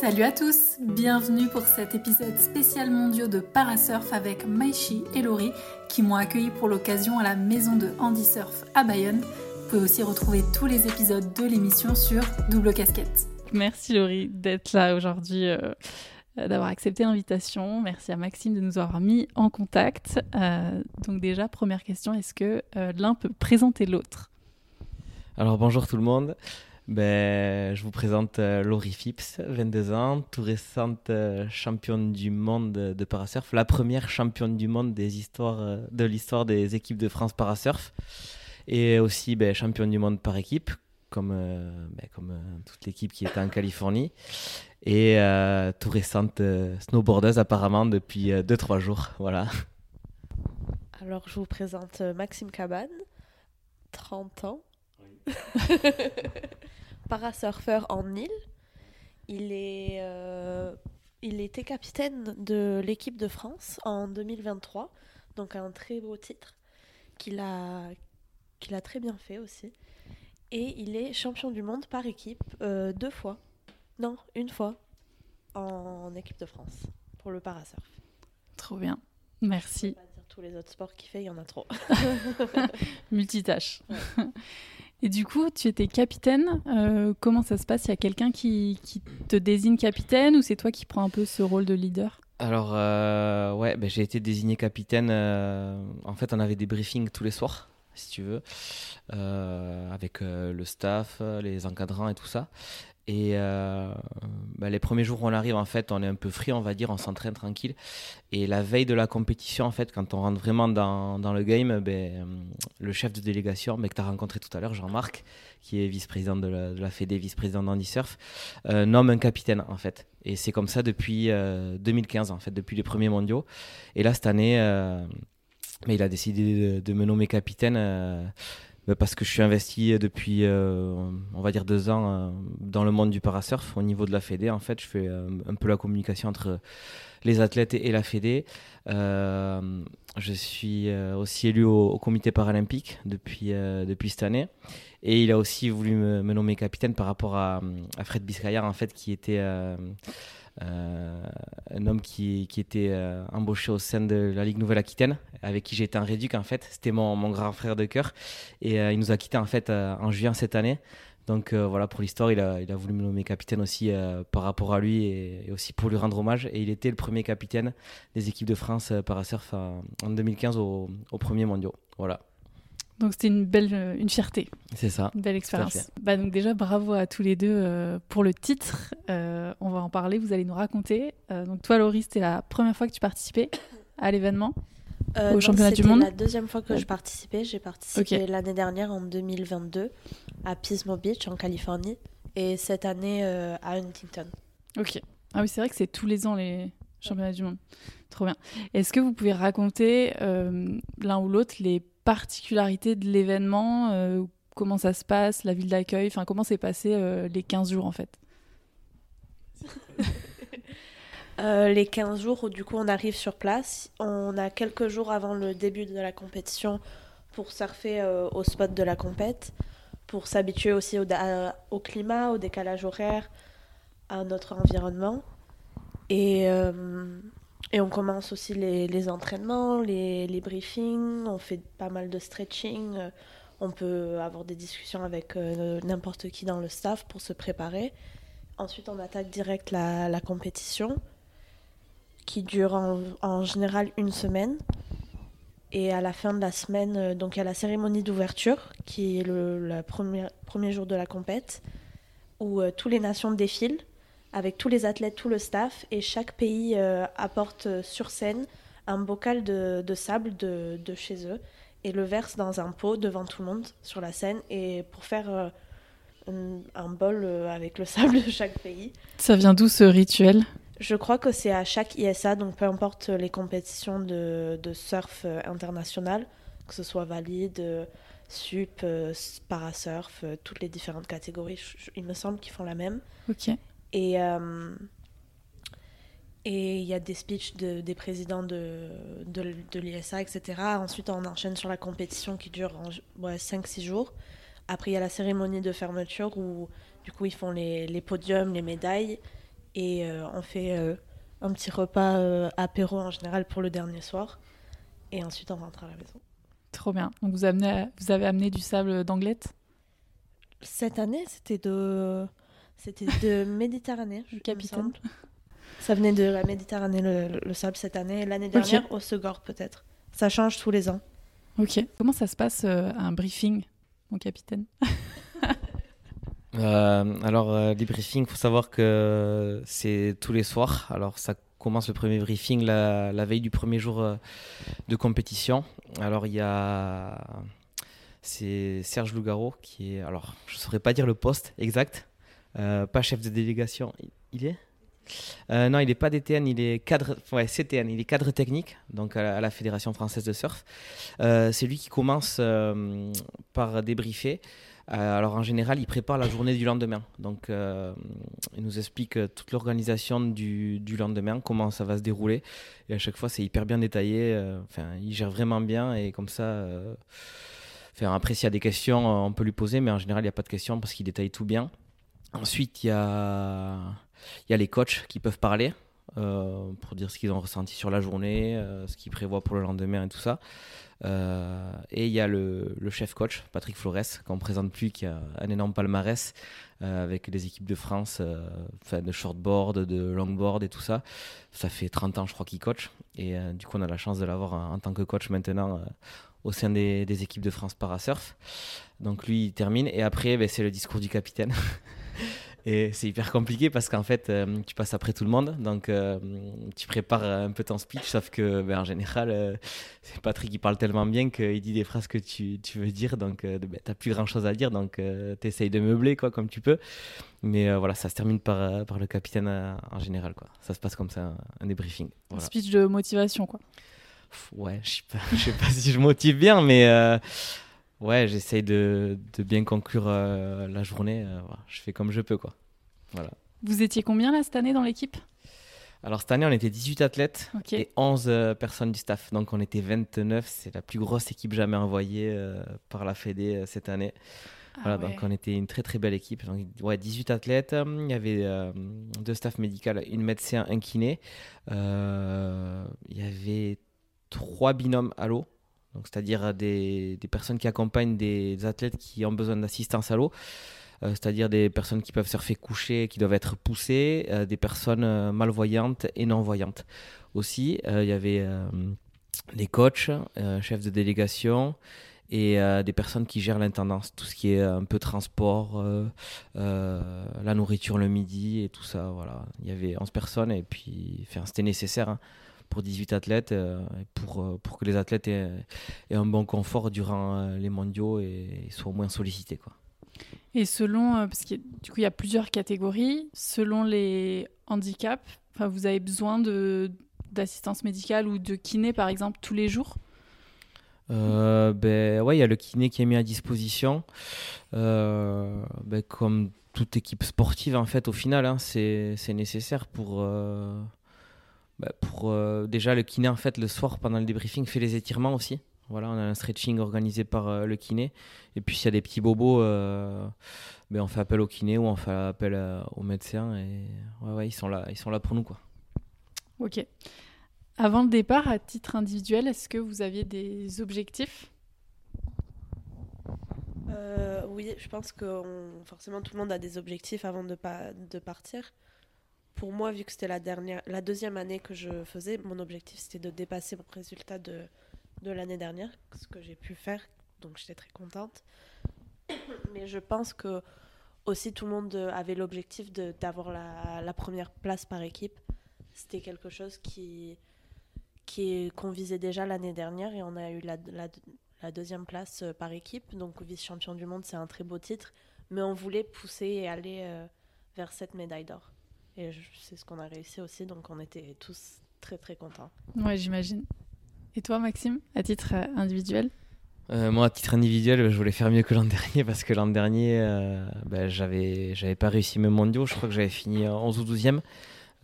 Salut à tous, bienvenue pour cet épisode spécial mondiaux de Parasurf avec Maishi et Laurie qui m'ont accueilli pour l'occasion à la maison de Andy Surf à Bayonne. Vous pouvez aussi retrouver tous les épisodes de l'émission sur Double Casquette. Merci Laurie d'être là aujourd'hui. Euh, d'avoir accepté l'invitation. Merci à Maxime de nous avoir mis en contact. Euh, donc déjà, première question, est-ce que euh, l'un peut présenter l'autre? Alors bonjour tout le monde. Ben, je vous présente euh, Laurie Phipps, 22 ans, tout récente euh, championne du monde de parasurf, la première championne du monde des histoires, euh, de l'histoire des équipes de France parasurf, et aussi ben, championne du monde par équipe, comme, ben, comme toute l'équipe qui était en Californie, et tout récente snowboardeuse apparemment depuis 2-3 jours. Voilà. Alors je vous présente Maxime Cabane, 30 ans. Parasurfeur en île. Il, est, euh, il était capitaine de l'équipe de France en 2023, donc un très beau titre qu'il a, qu'il a très bien fait aussi. Et il est champion du monde par équipe euh, deux fois, non, une fois, en, équipe de France pour le parasurf. Trop bien, merci. Pas dire tous les autres sports qu'il fait, il y en a trop. Multitâche. Et du coup, tu étais capitaine. Euh, comment ça se passe? Il y a quelqu'un qui, te désigne capitaine ou c'est toi qui prends un peu ce rôle de leader? Alors, euh, ouais, ben, j'ai été désigné capitaine. Euh, en fait, on avait des briefings tous les soirs, si tu veux, avec le staff, les encadrants et tout ça. Et euh, bah, les premiers jours où on arrive, en fait, on est un peu frit, on va dire, on s'entraîne tranquille. Et la veille de la compétition, en fait, quand on rentre vraiment dans, dans le game, ben, le chef de délégation ben, que tu as rencontré tout à l'heure, Jean-Marc, qui est vice-président de la, de la vice-président d'Andy Surf, euh, nomme un capitaine, en fait. Et c'est comme ça depuis 2015, euh, en fait, depuis les premiers mondiaux. Et là, cette année, mais il a décidé de, me nommer capitaine parce que je suis investi depuis, euh, on va dire, deux ans euh, dans le monde du parasurf. Au niveau de la Fédé, en fait, je fais euh, un peu la communication entre les athlètes et, la Fédé. je suis aussi élu au, comité paralympique depuis, cette année. Et il a aussi voulu me, nommer capitaine par rapport à, Fred Biscayar, en fait, qui était euh, un homme qui, était euh, embauché au sein de la Ligue Nouvelle-Aquitaine, avec qui j'étais en réduc en fait. C'était mon, grand frère de cœur. Et euh, il nous a quittés en fait en juin cette année. Donc voilà, pour l'histoire, il a, voulu me nommer capitaine aussi par rapport à lui et, aussi pour lui rendre hommage. Et il était le premier capitaine des équipes de France parasurf en, en 2015 au, au premier mondial. Voilà. Donc c'était une belle, euh, une fierté. C'est ça. Une belle expérience. Bah donc déjà bravo à tous les deux euh, pour le titre. Euh, on va en parler. Vous allez nous raconter. donc toi, Laurie, c'était la première fois que tu participais à l'événement au championnat du monde. C'était la deuxième fois que je participais. J'ai participé l'année dernière en 2022 à Pismo Beach en Californie et cette année à Huntington. Ok. Ah oui, c'est vrai que c'est tous les ans les championnats du monde. Trop bien. Est-ce que vous pouvez raconter l'un ou l'autre les particularité de l'événement euh, Comment ça se passe La ville d'accueil Enfin, comment s'est passé euh, les 15 jours en fait? Euh, Les 15 jours où du coup on arrive sur place. On a quelques jours avant le début de la compétition pour surfer au spot de la compète, pour s'habituer aussi au, au, climat, au décalage horaire, à notre environnement. Et et on commence aussi les, entraînements, les, briefings, on fait pas mal de stretching, euh, on peut avoir des discussions avec euh, n'importe qui dans le staff pour se préparer. Ensuite, on attaque direct la, compétition qui dure en, général une semaine. Et à la fin de la semaine, euh, donc il y a la cérémonie d'ouverture qui est le, premier, premier jour de la compète où toutes les nations défilent avec tous les athlètes, tout le staff, et chaque pays euh, apporte euh, sur scène un bocal de, sable de, chez eux et le verse dans un pot devant tout le monde sur la scène et pour faire euh, un, bol avec le sable de chaque pays. Ça vient d'où ce rituel? Je crois que c'est à chaque ISA, donc peu importe les compétitions de, surf international, que ce soit valide, sup, parasurf, toutes les différentes catégories, il me semble qu'ils font la même. Ok. Et euh, et il y a des speeches de, des présidents de, de, de l'ISA, etc. Ensuite, on enchaîne sur la compétition qui dure ouais, 5-6 jours. Après, il y a la cérémonie de fermeture où, du coup, ils font les, les podiums, les médailles. Et euh, on fait euh, un petit repas euh, apéro en général pour le dernier soir. Et ensuite, on rentre à la maison. Trop bien. Donc vous, amenez, vous avez amené du sable d'Anglette? Cette année, c'était de, c'était de Méditerranée, je- Capitaine. Ça venait de la Méditerranée, le, le sable, cette année. L'année dernière, au Segor, peut-être. Ça change tous les ans. Ok. Comment ça se passe euh, un briefing, mon capitaine? Euh, alors, euh, les briefings, il faut savoir que c'est tous les soirs. Alors, ça commence le premier briefing la, la veille du premier jour euh, de compétition. Alors, il y a. C'est Serge Lougaro qui est. Alors, je ne saurais pas dire le poste exact. Euh, pas chef de délégation. Il- est? Euh, Non, il n'est pas DTN, il est cadre. Ouais, CTN, il est cadre technique, donc à la, Fédération française de surf. Euh, c'est lui qui commence par débriefer. Alors en général, il prépare la journée du lendemain. Donc il nous explique toute l'organisation du, lendemain, comment ça va se dérouler. Et à chaque fois, c'est hyper bien détaillé. Enfin, il gère vraiment bien et comme ça. enfin, après, s'il y a des questions, on peut lui poser, mais en général, il n'y a pas de questions parce qu'il détaille tout bien. Ensuite, il y a, y a les coachs qui peuvent parler euh, pour dire ce qu'ils ont ressenti sur la journée, euh, ce qu'ils prévoient pour le lendemain et tout ça. Euh, et il y a le, le chef coach, Patrick Flores, qu'on ne présente plus, qui a un énorme palmarès avec les équipes de France, de shortboard, de longboard et tout ça. Ça fait 30 ans, je crois, qu'il coach. Et du coup, on a la chance de l'avoir en, tant que coach maintenant au sein des, des équipes de France Parasurf. Donc lui, il termine. Et après, ben, c'est le discours du capitaine. Et c'est hyper compliqué parce qu'en fait, euh, tu passes après tout le monde. Donc, euh, tu prépares un peu ton speech, sauf que ben, en général, euh, c'est Patrick qui parle tellement bien qu'il dit des phrases que tu, tu veux dire. Donc, ben, tu n'as plus grand chose à dire. Donc, tu essayes de meubler quoi, comme tu peux. Mais voilà, ça se termine par, par le capitaine en général. Quoi. Ça se passe comme ça, un, débriefing. Un speech de motivation, quoi. Ouais, je sais pas, pas si je motive bien, mais ouais, j'essaye de, de bien conclure euh, la journée. euh, voilà, je fais comme je peux, quoi. Voilà. Vous étiez combien là cette année dans l'équipe? Alors cette année, on était 18 athlètes et 11 euh, personnes du staff. Donc on était 29. C'est la plus grosse équipe jamais envoyée par la Fédé cette année. Voilà, Ah ouais. donc on était une très très belle équipe. Donc, ouais, 18 athlètes. Il y avait deux staff médical, une médecin, un kiné. Il y avait trois binômes à l'eau. Donc, c'est-à-dire des, des personnes qui accompagnent des athlètes qui ont besoin d'assistance à l'eau. Euh, c'est-à-dire des personnes qui peuvent surfer couchées, qui doivent être poussées, euh, des personnes euh, malvoyantes et non-voyantes. Aussi, euh, il y avait euh, des coachs, euh, chefs de délégation, et euh, des personnes qui gèrent l'intendance, tout ce qui est un peu transport, euh, euh, la nourriture le midi et tout ça. Voilà. Il y avait 11 personnes et puis c'était nécessaire hein, pour 18 athlètes, euh, et pour, euh, pour que les athlètes aient, aient un bon confort durant euh, les mondiaux et, soient au moins sollicités. Quoi. Et selon, euh, parce que du coup il y a plusieurs catégories, selon les handicaps, enfin vous avez besoin de d'assistance médicale ou de kiné par exemple tous les jours? Euh, ben ouais, il y a le kiné qui est mis à disposition. Euh, ben, comme toute équipe sportive, en fait, au final, hein, c'est c'est nécessaire pour. euh, ben, pour euh, déjà, le kiné, en fait, le soir, pendant le débriefing, fait les étirements aussi. Voilà, on a un stretching organisé par euh, le kiné. Et puis, s'il y a des petits bobos, euh, ben, on fait appel au kiné ou on fait appel euh, au médecin. Et ouais, ouais, ils sont là, ils sont là pour nous, quoi. Ok. Avant le départ, à titre individuel, est-ce que vous aviez des objectifs? Euh, oui, je pense que on- forcément tout le monde a des objectifs avant de, pa- de partir. Pour moi, vu que c'était la, deuxième année que je faisais, mon objectif c'était de dépasser mon résultat de, l'année dernière, ce que j'ai pu faire, donc j'étais très contente. Mais je pense que aussi tout le monde avait l'objectif d'avoir la, première place par équipe. C'était quelque chose qui qu'on visait déjà l'année dernière et on a eu la deuxième place euh, par équipe. Donc vice-champion du monde, c'est un très beau titre. Mais on voulait pousser et aller euh, vers cette médaille d'or. Et c'est ce qu'on a réussi aussi, donc on était tous très très contents. Ouais, j'imagine. Et toi, Maxime, à titre euh, individuel? Euh, moi, à titre individuel, je voulais faire mieux que l'an dernier parce que l'an dernier, euh, ben, j'avais, j'avais pas réussi mes mondiaux. Je crois que j'avais fini 11 ou 12e.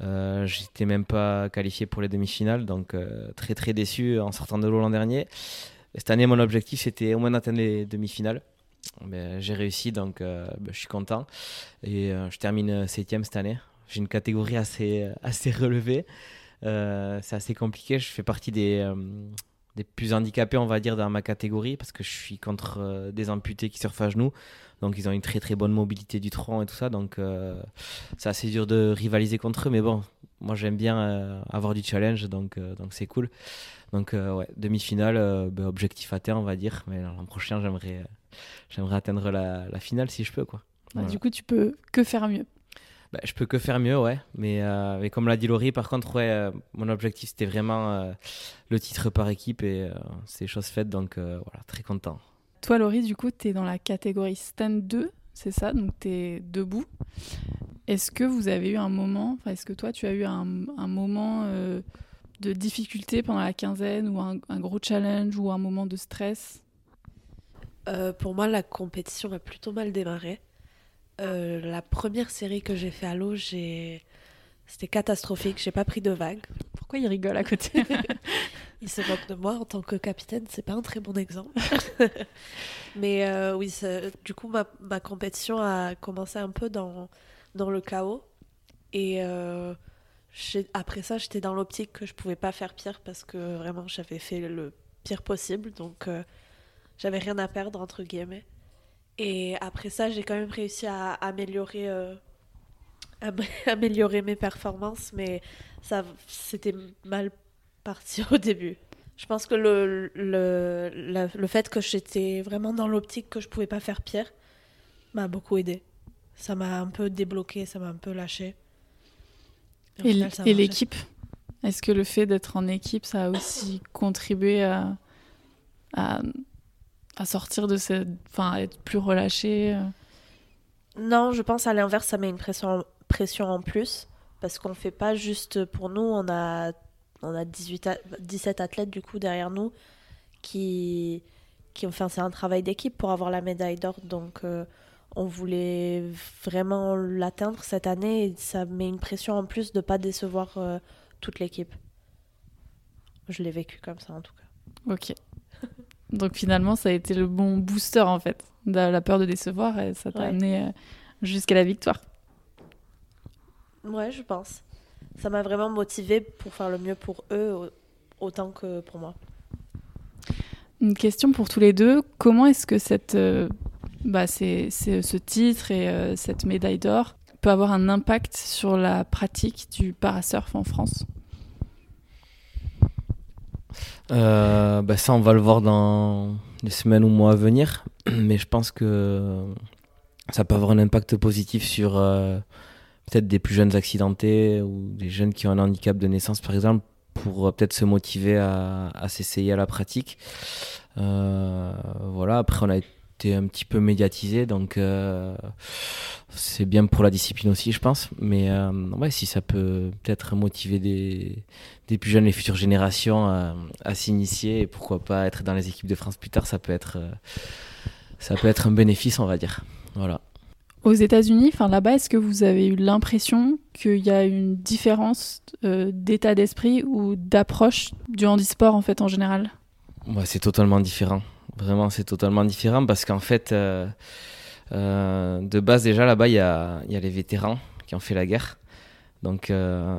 Euh, J'étais même pas qualifié pour les demi-finales, donc euh, très très déçu en sortant de l'eau l'an dernier. Et cette année, mon objectif c'était au moins d'atteindre les demi-finales. Ben, J'ai réussi, donc euh, ben, je suis content. Et euh, je termine 7e cette année. J'ai une catégorie assez, assez relevée. c'est assez compliqué. Je fais partie des, des plus handicapés, on va dire, dans ma catégorie, parce que je suis contre des amputés qui surfent à genoux. Donc ils ont une très très bonne mobilité du tronc et tout ça. Donc c'est assez dur de rivaliser contre eux. Mais bon, moi j'aime bien avoir du challenge, donc donc c'est cool. Donc ouais, demi-finale, ben, objectif atteint, on va dire. Mais l'an prochain, j'aimerais j'aimerais atteindre la, la, finale si je peux. quoi. Bah, du coup, tu peux que faire mieux. Bah, je peux que faire mieux, ouais. Mais, euh, mais comme l'a dit Laurie, par contre, ouais, euh, mon objectif, c'était vraiment euh, le titre par équipe et c'est chose faite, donc voilà, très content. Toi, Laurie, du coup, tu es dans la catégorie stand 2, c'est ça? Donc, tu es debout. Est-ce que vous avez eu un moment, est-ce que toi, tu as eu un, un moment de difficulté pendant la quinzaine ou un, un, gros challenge ou un moment de stress? Pour moi, la compétition a plutôt mal démarré. Euh, la première série que j'ai fait à l'eau, j'ai... c'était catastrophique. J'ai pas pris de vague. Pourquoi il rigole à côté Il se moque de moi en tant que capitaine. C'est pas un très bon exemple. Mais euh, oui, du coup, ma, ma, compétition a commencé un peu dans, dans le chaos. Et euh, après ça, j'étais dans l'optique que je pouvais pas faire pire parce que vraiment, j'avais fait le pire possible. Donc, j'avais rien à perdre, entre guillemets. Et après ça, j'ai quand même réussi à améliorer, euh, améliorer mes performances, mais ça, c'était mal parti au début. Je pense que le, le, le fait que j'étais vraiment dans l'optique que je pouvais pas faire pire m'a beaucoup aidé. Ça m'a un peu débloqué, ça m'a un peu lâché. Et, et l'équipe Est-ce que le fait d'être en équipe, ça a aussi contribué à, à à sortir de cette. Enfin, être plus relâché euh. Non, je pense à l'inverse, ça met une pression, pression en plus. Parce qu'on ne fait pas juste pour nous, on a, on a 18 17 athlètes du coup derrière nous qui. qui enfin, c'est un travail d'équipe pour avoir la médaille d'or. Donc. Euh, on voulait vraiment l'atteindre cette année et ça met une pression en plus de ne pas décevoir euh, toute l'équipe. Je l'ai vécu comme ça en tout cas. Ok. Donc finalement, ça a été le bon booster en fait. La peur de décevoir et ça t'a amené euh, jusqu'à la victoire. Ouais, je pense. Ça m'a vraiment motivé pour faire le mieux pour eux autant que pour moi. Une question pour tous les deux. Comment est-ce que cette, euh, bah, c'est, ce titre et euh, cette médaille d'or peut avoir un impact sur la pratique du parasurf en France? Euh, bah ça, on va le voir dans les semaines ou mois à venir. Mais je pense que ça peut avoir un impact positif sur euh, peut-être des plus jeunes accidentés ou des jeunes qui ont un handicap de naissance, par exemple, pour euh, peut-être se motiver à, s'essayer à la pratique. voilà, après, on a un petit peu médiatisé, donc euh, c'est bien pour la discipline aussi, je pense. Mais euh, ouais, si ça peut peut-être motiver des, des, plus jeunes, les futures générations à, s'initier et pourquoi pas être dans les équipes de France plus tard, ça peut être, euh, ça peut être un bénéfice, on va dire. Voilà. Aux États-Unis, enfin là-bas, est-ce que vous avez eu l'impression qu'il y a une différence d'état d'esprit ou d'approche du handisport en fait en général? Ouais, c'est totalement différent. Vraiment, c'est totalement différent parce qu'en fait, euh, euh, de base, déjà là-bas, il y a, les vétérans qui ont fait la guerre. Donc, euh,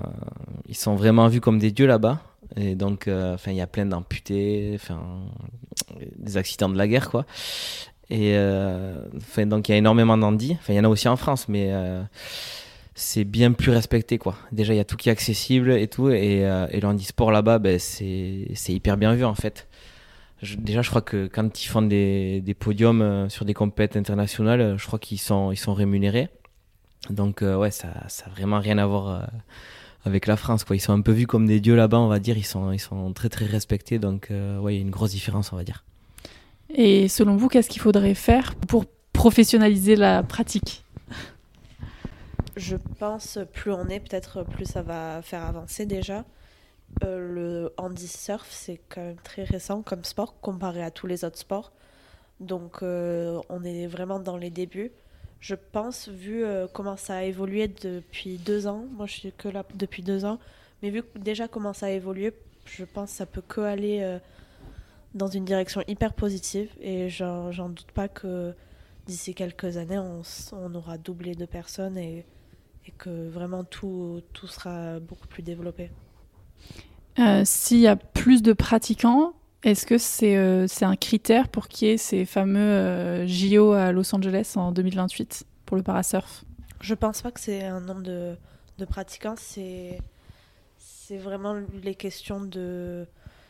ils sont vraiment vus comme des dieux là-bas. Et donc, enfin, il y a plein d'amputés, des accidents de la guerre, quoi. Et donc, il y a énormément d'handis. Enfin, il y en a aussi en France, mais c'est bien plus respecté quoi. Déjà il y a tout qui est accessible et tout et, et le handisport là-bas ben, c'est hyper bien vu en fait déjà, je crois que quand ils font des, des podiums euh, sur des compétitions internationales, euh, je crois qu'ils sont, ils sont rémunérés. Donc, euh, ouais, ça n'a vraiment rien à voir avec la France. Quoi. Ils sont un peu vus comme des dieux là-bas, on va dire. Ils sont, ils sont très, très respectés. Donc, ouais, il y a une grosse différence, on va dire. Et selon vous, qu'est-ce qu'il faudrait faire pour professionnaliser la pratique? Je pense plus on est, peut-être plus ça va faire avancer déjà. Euh, le handi surf, c'est quand même très récent comme sport comparé à tous les autres sports. Donc euh, on est vraiment dans les débuts. Je pense, vu euh, comment ça a évolué depuis deux ans, moi je suis que là depuis deux ans, mais vu déjà comment ça a évolué, je pense que ça peut que aller dans une direction hyper positive et j'en doute pas que d'ici quelques années on, on, aura doublé de personnes et et que vraiment tout, tout sera beaucoup plus développé. Euh, S'il y a plus de pratiquants, est-ce que c'est euh, un critère pour qu'il y ait ces fameux euh, JO à Los Angeles en 2028 pour le parasurf? Je pense pas que c'est un nombre de, pratiquants, c'est vraiment les questions de,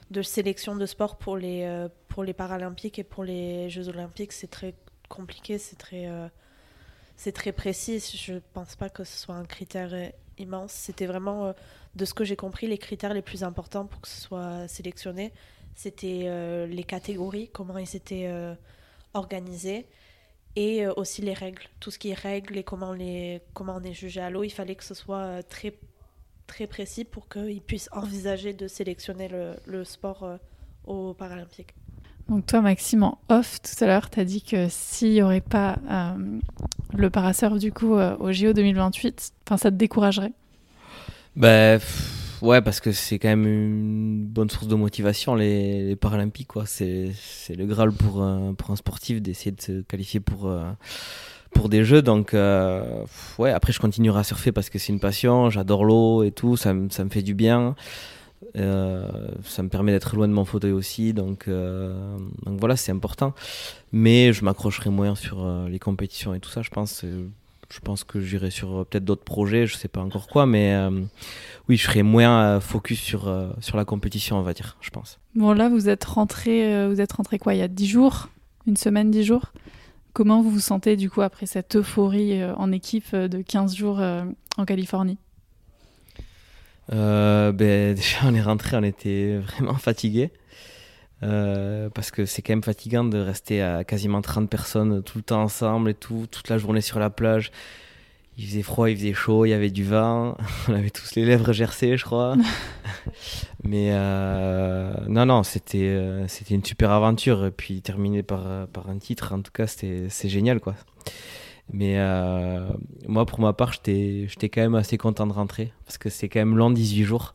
de sélection de sport pour les, pour les Paralympiques et pour les Jeux Olympiques. C'est très compliqué, c'est très, très précis. Je pense pas que ce soit un critère immense. C'était vraiment, euh, de ce que j'ai compris, les critères les plus importants pour que ce soit sélectionné. C'était euh, les catégories, comment ils étaient euh, organisés. Et aussi les règles, tout ce qui est règles et comment, les, comment on est jugé à l'eau. Il fallait que ce soit très, très précis pour qu'ils puissent envisager de sélectionner le, le sport aux Paralympiques. Donc toi, Maxime, en off, tout à l'heure, tu as dit que s'il n'y aurait pas euh, le parasurf du coup euh, au JO 2028, enfin ça te découragerait? Bah, pff, ouais, parce que c'est quand même une bonne source de motivation, les, Paralympiques. quoi. C'est le Graal pour, un- pour un sportif d'essayer de se qualifier pour, euh, pour des jeux. Donc, euh, ouais, après, je continuerai à surfer parce que c'est une passion. J'adore l'eau et tout. Ça, ça me fait du bien. Euh, ça me permet d'être loin de mon fauteuil aussi. Donc, euh, voilà, c'est important. Mais je m'accrocherai moins sur euh, les compétitions et tout ça, je pense. Je pense que j'irai sur peut-être d'autres projets, je sais pas encore quoi, mais oui, je serai moins focus sur, sur la compétition, on va dire, je pense. Bon là, vous êtes rentré, vous êtes rentré quoi Il y a 10 jours? Une semaine, 10 jours? Comment vous vous sentez du coup après cette euphorie en équipe de 15 jours en Californie? Euh, ben, déjà, on est rentré, on était vraiment fatigué. parce que c'est quand même fatigant de rester à quasiment 30 personnes tout le temps ensemble et tout, toute la journée sur la plage. Il faisait froid, il faisait chaud, il y avait du vent. On avait tous les lèvres gercées, je crois. Mais euh, non, non, c'était euh, c'était une super aventure. Et puis terminé par, euh, par un titre, en tout cas, c'était c'est génial, quoi. Mais euh, moi, pour ma part, j'étais quand même assez content de rentrer parce que c'est quand même long, 18 jours.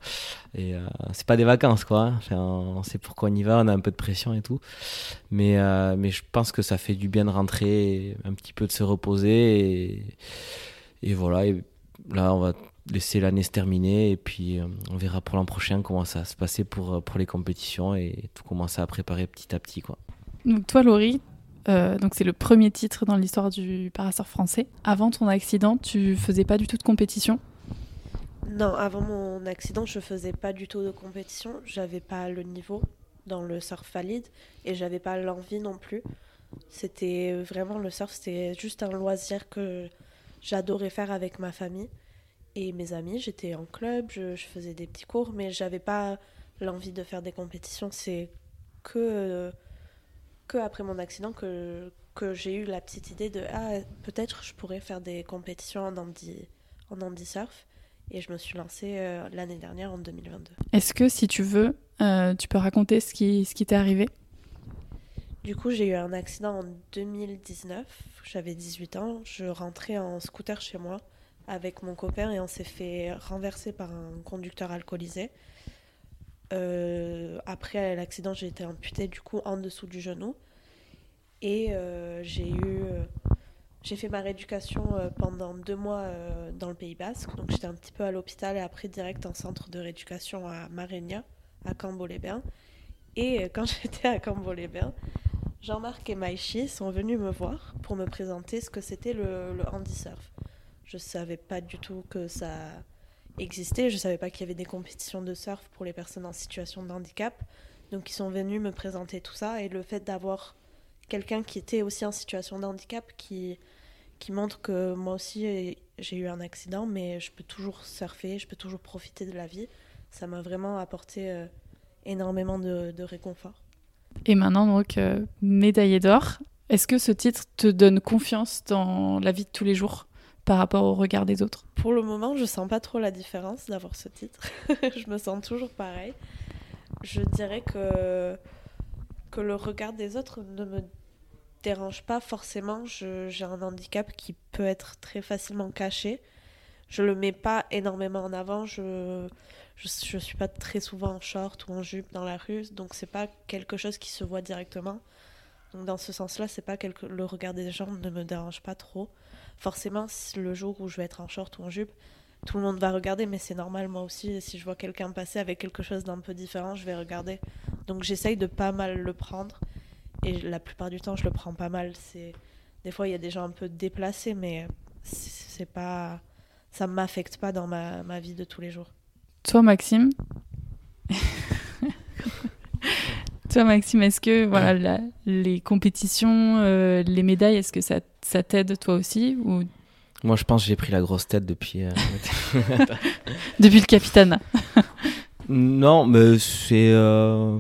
Et euh, c'est pas des vacances, quoi. hein. Enfin, on sait pourquoi on y va, on a un peu de pression et tout. Mais, euh, mais je pense que ça fait du bien de rentrer, un petit peu de se reposer. Et, et voilà, là, on va laisser l'année se terminer et puis euh, on verra pour l'an prochain comment ça va se passer pour, pour les compétitions et tout commencer à préparer petit à petit, quoi. Donc toi, Laurie, euh, donc c'est le premier titre dans l'histoire du parasurf français. Avant ton accident, tu faisais pas du tout de compétition? Non, avant mon accident, je faisais pas du tout de compétition. J'avais pas le niveau dans le surf valide et j'avais pas l'envie non plus. C'était vraiment le surf, c'était juste un loisir que j'adorais faire avec ma famille et mes amis. J'étais en club, je, je faisais des petits cours, mais j'avais pas l'envie de faire des compétitions. C'est que, euh, que après mon accident que, que j'ai eu la petite idée de ah, peut-être je pourrais faire des compétitions en handi, en handi surf. Et je me suis lancée euh, l'année dernière en 2022. Est-ce que si tu veux, euh, tu peux raconter ce qui, ce qui t'est arrivé? Du coup, j'ai eu un accident en 2019. J'avais 18 ans. Je rentrais en scooter chez moi avec mon copain et on s'est fait renverser par un conducteur alcoolisé. Euh, après l'accident, j'ai été amputée du coup en dessous du genou. Et euh, j'ai eu. euh, j'ai fait ma rééducation pendant deux mois dans le Pays Basque. Donc j'étais un petit peu à l'hôpital et après direct en centre de rééducation à Marénia, à Cambo-les-Bains. Et quand j'étais à Cambo-les-Bains, Jean-Marc et Maïchi sont venus me voir pour me présenter ce que c'était le, le handisurf. Je savais pas du tout que ça existait, je savais pas qu'il y avait des compétitions de surf pour les personnes en situation de handicap. Donc ils sont venus me présenter tout ça et le fait d'avoir quelqu'un qui était aussi en situation de handicap qui, qui montre que moi aussi j'ai eu un accident mais je peux toujours surfer, je peux toujours profiter de la vie. Ça m'a vraiment apporté euh, énormément de, réconfort. Et maintenant, donc, euh, médaillé d'or. Est-ce que ce titre te donne confiance dans la vie de tous les jours? Par rapport au regard des autres Pour le moment, je sens pas trop la différence d'avoir ce titre. je me sens toujours pareil. Je dirais que, que le regard des autres ne me dérange pas forcément. J'ai un handicap qui peut être très facilement caché. Je le mets pas énormément en avant. Je, je, je suis pas très souvent en short ou en jupe dans la rue, donc c'est pas quelque chose qui se voit directement. Donc dans ce sens-là, c'est pas quelque... le regard des gens ne me dérange pas trop. Forcément, le jour où je vais être en short ou en jupe, tout le monde va regarder, mais c'est normal, moi aussi, si je vois quelqu'un passer avec quelque chose d'un peu différent, je vais regarder. Donc j'essaye de pas mal le prendre, et la plupart du temps, je le prends pas mal. C'est Des fois, il y a des gens un peu déplacés, mais c'est pas... ça m'affecte pas dans ma, ma vie de tous les jours. Toi, Maxime? Toi, Maxime, est-ce que voilà, les compétitions, euh, les médailles, est-ce que ça, ça t'aide toi aussi ou... Moi, je pense que j'ai pris la grosse tête depuis. Euh, depuis le capitaine. non, mais c'est. Euh,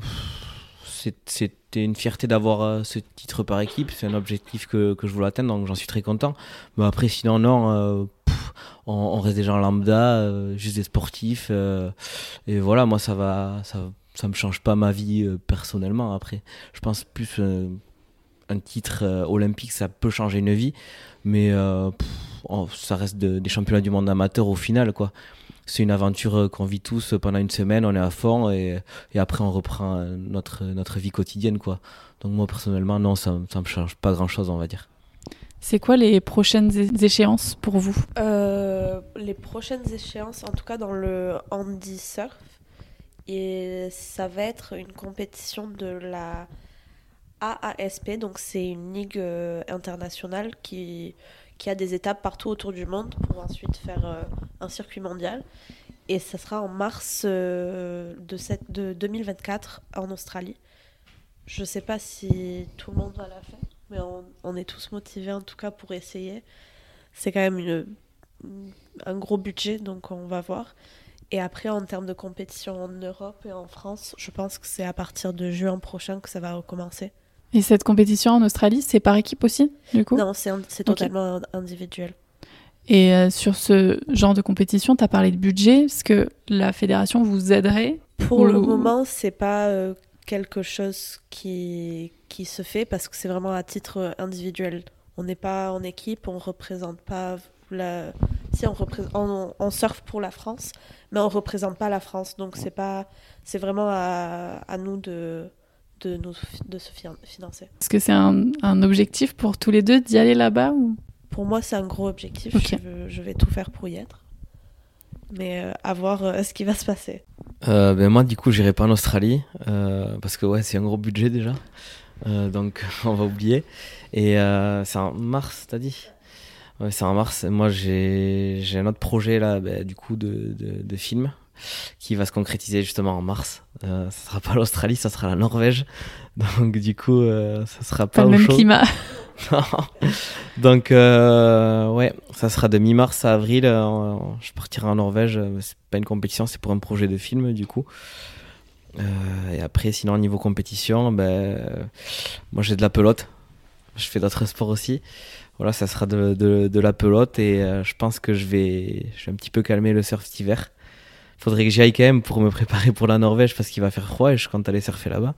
c'était une fierté d'avoir ce titre par équipe. C'est un objectif que, que, je voulais atteindre, donc j'en suis très content. Mais après, sinon, non. on, reste des gens lambda, juste des sportifs. et voilà, moi, ça va. Ça, ça me change pas ma vie euh, personnellement après. Je pense plus euh, un titre euh, olympique, ça peut changer une vie, mais ça reste des championnats du monde amateur au final, quoi. C'est une aventure qu'on vit tous pendant une semaine, on est à fond et, et, après on reprend notre, notre vie quotidienne, quoi. Donc moi personnellement, non, ça, ça me change pas grand chose, on va dire. C'est quoi les prochaines échéances pour vous? Les prochaines échéances, en tout cas dans le handi surf, et ça va être une compétition de la AASP, donc c'est une ligue euh, internationale qui, qui a des étapes partout autour du monde pour ensuite faire euh, un circuit mondial. Et ça sera en mars euh, de, cette, de 2024 en Australie. Je ne sais pas si tout le monde va la faire, mais on, est tous motivés en tout cas pour essayer. C'est quand même une, un gros budget, donc on va voir. Et après, en termes de compétition en Europe et en France, je pense que c'est à partir de juin prochain que ça va recommencer. Et cette compétition en Australie, c'est par équipe aussi, du coup Non, c'est totalement individuel. Et euh, sur ce genre de compétition, tu as parlé de budget. Est-ce que la fédération vous aiderait Pour le moment, c'est pas euh, quelque chose qui, qui se fait parce que c'est vraiment à titre individuel. On n'est pas en équipe, on représente pas la... Si on, représente, on, on surfe pour la France, mais on représente pas la France. Donc c'est pas, c'est vraiment à, à, nous de de, nous, de se financer. Est-ce que c'est un, un, objectif pour tous les deux d'y aller là-bas ou? Pour moi, c'est un gros objectif. Je, je, vais tout faire pour y être. Mais euh, à voir euh, ce qui va se passer. Euh, ben moi, du coup, j'irai pas en Australie parce que ouais, c'est un gros budget déjà. donc, on va oublier. Et c'est en mars, t'as dit? Ouais, c'est en mars. Moi, j'ai un autre projet là, bah, du coup, de, de, de, film qui va se concrétiser justement en mars. Euh, ça sera pas l'Australie, ça sera la Norvège. Donc, du coup, euh, ça sera pas, pas le même climat. Donc, euh, ouais, ça sera de mi-mars à avril. Euh, je partirai en Norvège. C'est pas une compétition, c'est pour un projet de film, du coup. Euh, et après, sinon, au niveau compétition, ben, moi j'ai de la pelote. Je fais d'autres sports aussi voilà, ça sera de, de, de la pelote et euh, je pense que je vais, je vais un petit peu calmer le surf cet hiver. Faudrait que j'y aille quand même pour me préparer pour la Norvège parce qu'il va faire froid et je compte aller surfer là-bas.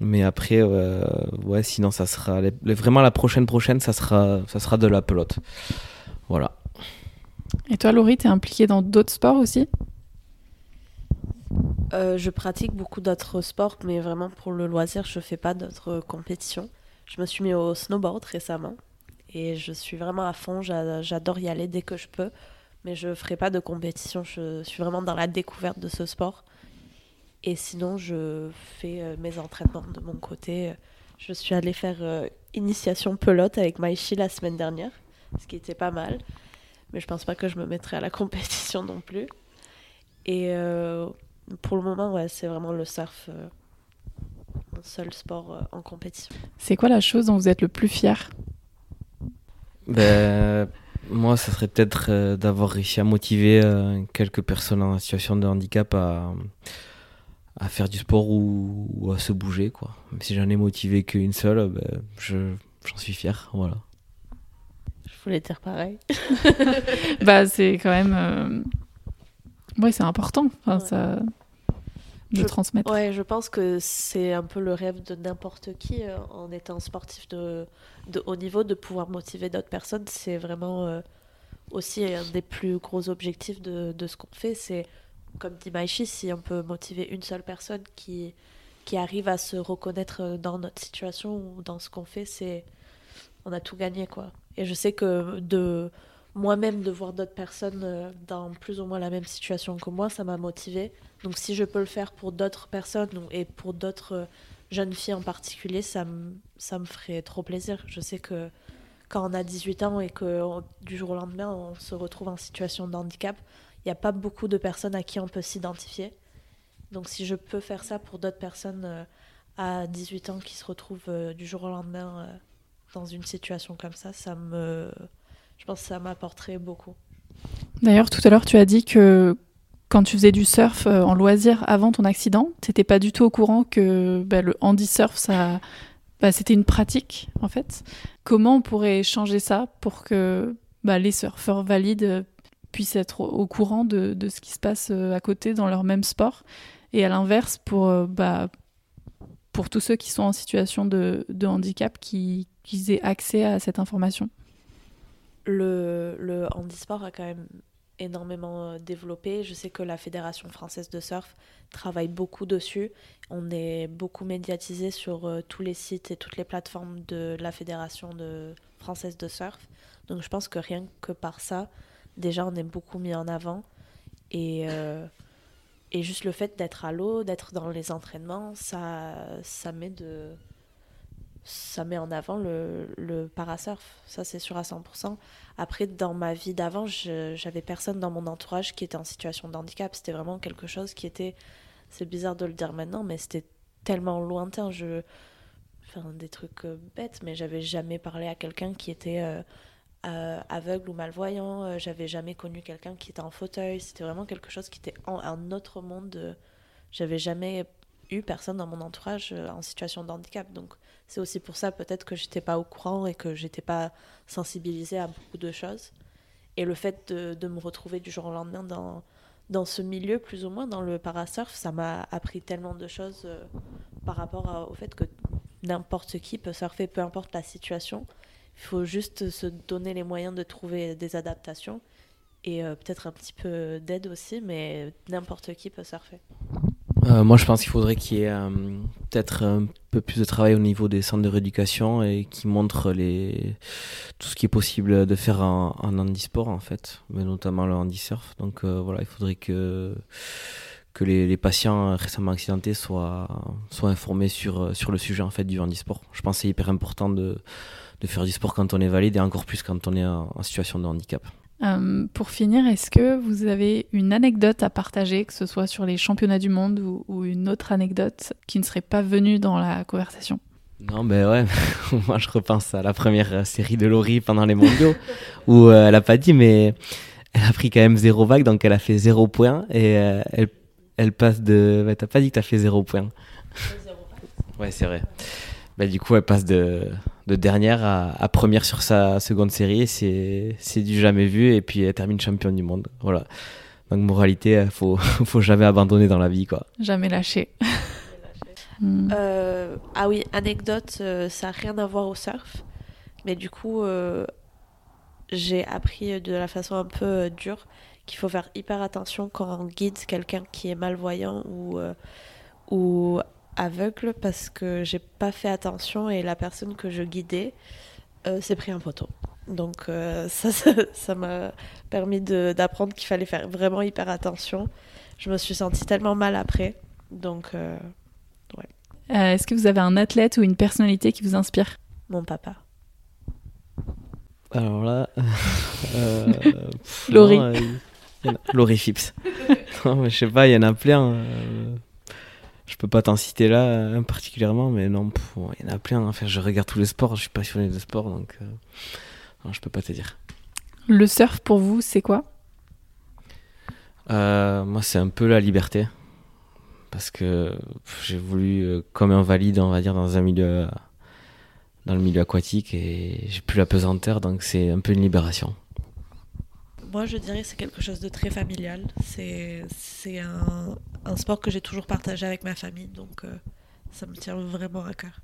Mais après, euh, ouais, sinon ça sera vraiment la prochaine prochaine, ça sera, ça sera de la pelote. Voilà. Et toi, Laurie, tu es impliquée dans d'autres sports aussi? Euh, Je pratique beaucoup d'autres sports, mais vraiment pour le loisir, je fais pas d'autres compétitions. Je me suis mis au snowboard récemment et je suis vraiment à fond, j'adore y aller dès que je peux, mais je ferai pas de compétition, je suis vraiment dans la découverte de ce sport. Et sinon, je fais euh, mes entraînements de mon côté. Je suis allée faire euh, initiation pelote avec Maïchi la semaine dernière, ce qui était pas mal. Mais je pense pas que je me mettrai à la compétition non plus. Et euh, pour le moment, ouais, c'est vraiment le surf, mon seul sport en compétition. C'est quoi la chose dont vous êtes le plus fier? Ben, Moi, ça serait peut-être euh, d'avoir réussi à motiver euh, quelques personnes en situation de handicap à, à faire du sport ou, à se bouger. Quoi. Même si j'en ai motivé qu'une seule, ben, je, j'en suis fier. Voilà. Je voulais dire pareil. bah, c'est quand même. Euh... Ouais, c'est important. Enfin, ouais. ça de je, transmettre. Ouais, je pense que c'est un peu le rêve de n'importe qui euh, en étant sportif de, de, haut niveau, de pouvoir motiver d'autres personnes. C'est vraiment euh, aussi un des plus gros objectifs de, de ce qu'on fait. C'est, comme dit Maïchi, si on peut motiver une seule personne qui, qui arrive à se reconnaître dans notre situation ou dans ce qu'on fait, c'est on a tout gagné quoi. Et je sais que de moi-même de voir d'autres personnes euh, dans plus ou moins la même situation que moi, ça m'a motivée. Donc si je peux le faire pour d'autres personnes et pour d'autres euh, jeunes filles en particulier, ça me, ça me ferait trop plaisir. Je sais que quand on a 18 ans et que du jour au lendemain on se retrouve en situation de handicap, il n'y a pas beaucoup de personnes à qui on peut s'identifier. Donc si je peux faire ça pour d'autres personnes euh, à 18 ans qui se retrouvent du jour au lendemain dans une situation comme ça, ça me je pense que ça m'apporterait beaucoup. D'ailleurs, tout à l'heure, tu as dit que quand tu faisais du surf euh, en loisir avant ton accident, tu n'étais pas du tout au courant que bah, le handi-surf, ça, bah, c'était une pratique, en fait. Comment on pourrait changer ça pour que bah, les surfeurs valides puissent être au courant de, ce qui se passe euh, à côté dans leur même sport Et à l'inverse, pour, euh, pour tous ceux qui sont en situation de, handicap, qu'ils aient accès à cette information? Le, le handisport a quand même énormément euh, développé. Je sais que la Fédération française de surf travaille beaucoup dessus. On est beaucoup médiatisé sur euh, tous les sites et toutes les plateformes de la Fédération de... française de surf. Donc je pense que rien que par ça, déjà on est beaucoup mis en avant. Et, euh, et juste le fait d'être à l'eau, d'être dans les entraînements, ça, ça met de ça met en avant le, parasurf, ça c'est sûr à 100%. Après, dans ma vie d'avant, j'avais personne dans mon entourage qui était en situation de handicap. C'était vraiment quelque chose qui était, c'est bizarre de le dire maintenant, mais c'était tellement lointain. Je, enfin, des trucs euh, bêtes, mais j'avais jamais parlé à quelqu'un qui était euh, euh, aveugle ou malvoyant. J'avais jamais connu quelqu'un qui était en fauteuil. C'était vraiment quelque chose qui était en un autre monde. J'avais jamais eu personne dans mon entourage en situation de handicap. Donc, c'est aussi pour ça peut-être que j'étais pas au courant et que j'étais pas sensibilisée à beaucoup de choses. Et le fait de, me retrouver du jour au lendemain dans, dans ce milieu, plus ou moins, dans le parasurf, ça m'a appris tellement de choses euh, par rapport au fait que n'importe qui peut surfer, peu importe la situation. Il faut juste se donner les moyens de trouver des adaptations et euh, peut-être un petit peu d'aide aussi, mais n'importe qui peut surfer. Euh, moi, je pense qu'il faudrait qu'il y ait peut-être peu plus de travail au niveau des centres de rééducation et qui montrent les... tout ce qui est possible de faire en, en handisport, en fait, mais notamment le handisurf. Donc euh, voilà, il faudrait que, que les, les, patients récemment accidentés soient, soient informés sur, sur le sujet en fait, du handisport. Je pense que c'est hyper important de, de faire du sport quand on est valide et encore plus quand on est en situation de handicap. Euh, pour finir, est-ce que vous avez une anecdote à partager, que ce soit sur les championnats du monde ou, une autre anecdote qui ne serait pas venue dans la conversation? Non, ben ouais, moi je repense à la première euh, série de Laurie pendant les mondiaux, où euh, elle a pas dit, mais elle a pris quand même zéro vague, donc elle a fait zéro point, et elle, elle, passe de... T'as pas dit que t'as fait zéro point. Ouais, c'est vrai. Bah, du coup, elle passe de, de dernière à, première sur sa seconde série. C'est du jamais vu. Et puis, elle termine championne du monde. Voilà. Donc, moralité, il faut, faut jamais abandonner dans la vie. quoi. Jamais lâcher. Hmm. Euh, ah oui, anecdote, euh, ça n'a rien à voir au surf. Mais du coup, euh, j'ai appris de la façon un peu dure qu'il faut faire hyper attention quand on guide quelqu'un qui est malvoyant ou, ou aveugle parce que j'ai pas fait attention et la personne que je guidais euh, s'est pris un poteau. Donc euh, ça, ça m'a permis d'apprendre qu'il fallait faire vraiment hyper attention. Je me suis sentie tellement mal après. Donc, euh, ouais. Est-ce que vous avez un athlète ou une personnalité qui vous inspire? Mon papa. Alors là... Laurie. Laurie Phipps. non, mais je sais pas, il y en a plein je peux pas t'en citer là euh, particulièrement, mais non, il y en a plein. Enfin, je regarde tous les sports, je suis passionné de sport, donc euh, non, je peux pas te dire. Le surf pour vous, c'est quoi? Euh, Moi, c'est un peu la liberté. Parce que j'ai voulu, comme invalide, on va dire, dans un milieu, dans le milieu aquatique, et j'ai plus la pesanteur, donc c'est un peu une libération moi, je dirais que c'est quelque chose de très familial. C'est un, un, sport que j'ai toujours partagé avec ma famille, donc euh, ça me tient vraiment à cœur.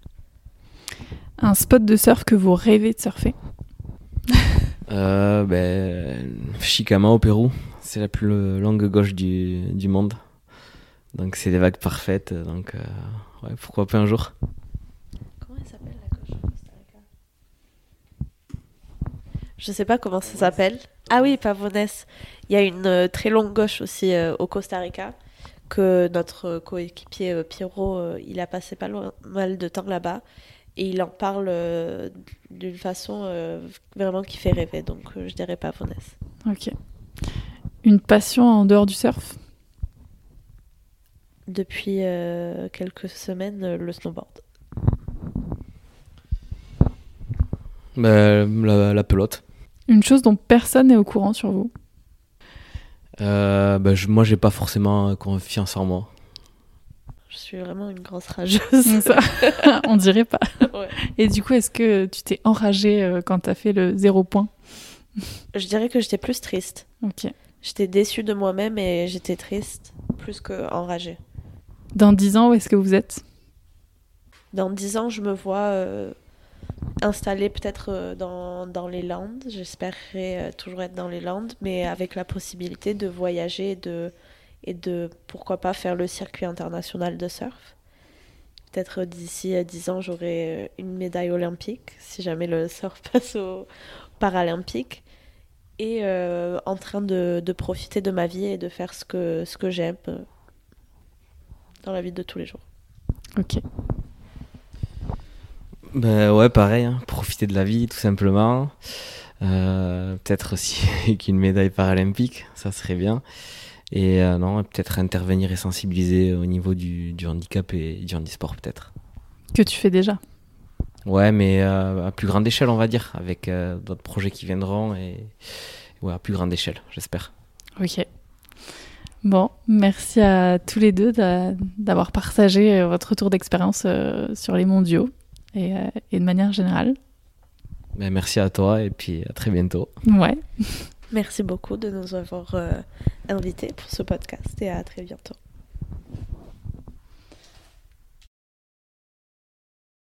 Un spot de surf que vous rêvez de surfer? Euh, ben, Chicama au Pérou, c'est la plus longue gauche du, du monde. Donc c'est des vagues parfaites, donc euh, ouais, pourquoi pas un jour? Comment elle s'appelle la gauche? Je sais pas comment ça s'appelle. Ah oui, Pavones. Il y a une euh, très longue gauche aussi euh, au Costa Rica que notre coéquipier euh, Pierrot, euh, il a passé pas loin- mal de temps là-bas et il en parle euh, d'une façon euh, vraiment qui fait rêver. Donc euh, je dirais Pavones. Ok. Une passion en dehors du surf? Depuis euh, quelques semaines, euh, le snowboard. Bah, la, la pelote. Une chose dont personne n'est au courant sur vous Euh, bah, je- moi, j'ai pas forcément confiance en moi. Je suis vraiment une grosse rageuse. Ça, On dirait pas. Ouais. Et du coup, est-ce que tu t'es enragé euh, quand t'as fait le zéro point? Je dirais que j'étais plus triste. Ok. J'étais déçue de moi-même et j'étais triste plus que enragée. Dans 10 ans, où est-ce que vous êtes? Dans dix ans, je me vois euh, installée peut-être euh, dans, dans les Landes. J'espérerais euh, toujours être dans les Landes, mais avec la possibilité de voyager et de, et de pourquoi pas faire le circuit international de surf. Peut-être d'ici euh, dix ans, j'aurai une médaille olympique, si jamais le surf passe aux Paralympiques. Et en train de, de profiter de ma vie et de faire ce que, ce que j'aime dans la vie de tous les jours. Ok. Ben ouais, pareil, hein, profiter de la vie tout simplement. Euh, peut-être aussi avec une médaille paralympique, ça serait bien. Et euh, non, peut-être intervenir et sensibiliser au niveau du, du handicap et du handisport peut-être. Que tu fais déjà Ouais, mais euh, à plus grande échelle, on va dire, avec d'autres projets qui viendront et ouais, à plus grande échelle, j'espère. Ok. Bon, merci à tous les deux d'a- d'avoir partagé votre retour d'expérience sur les mondiaux et, euh, et de manière générale. Ben, merci à toi et puis à très bientôt. Ouais. Merci beaucoup de nous avoir euh, invités pour ce podcast et à très bientôt.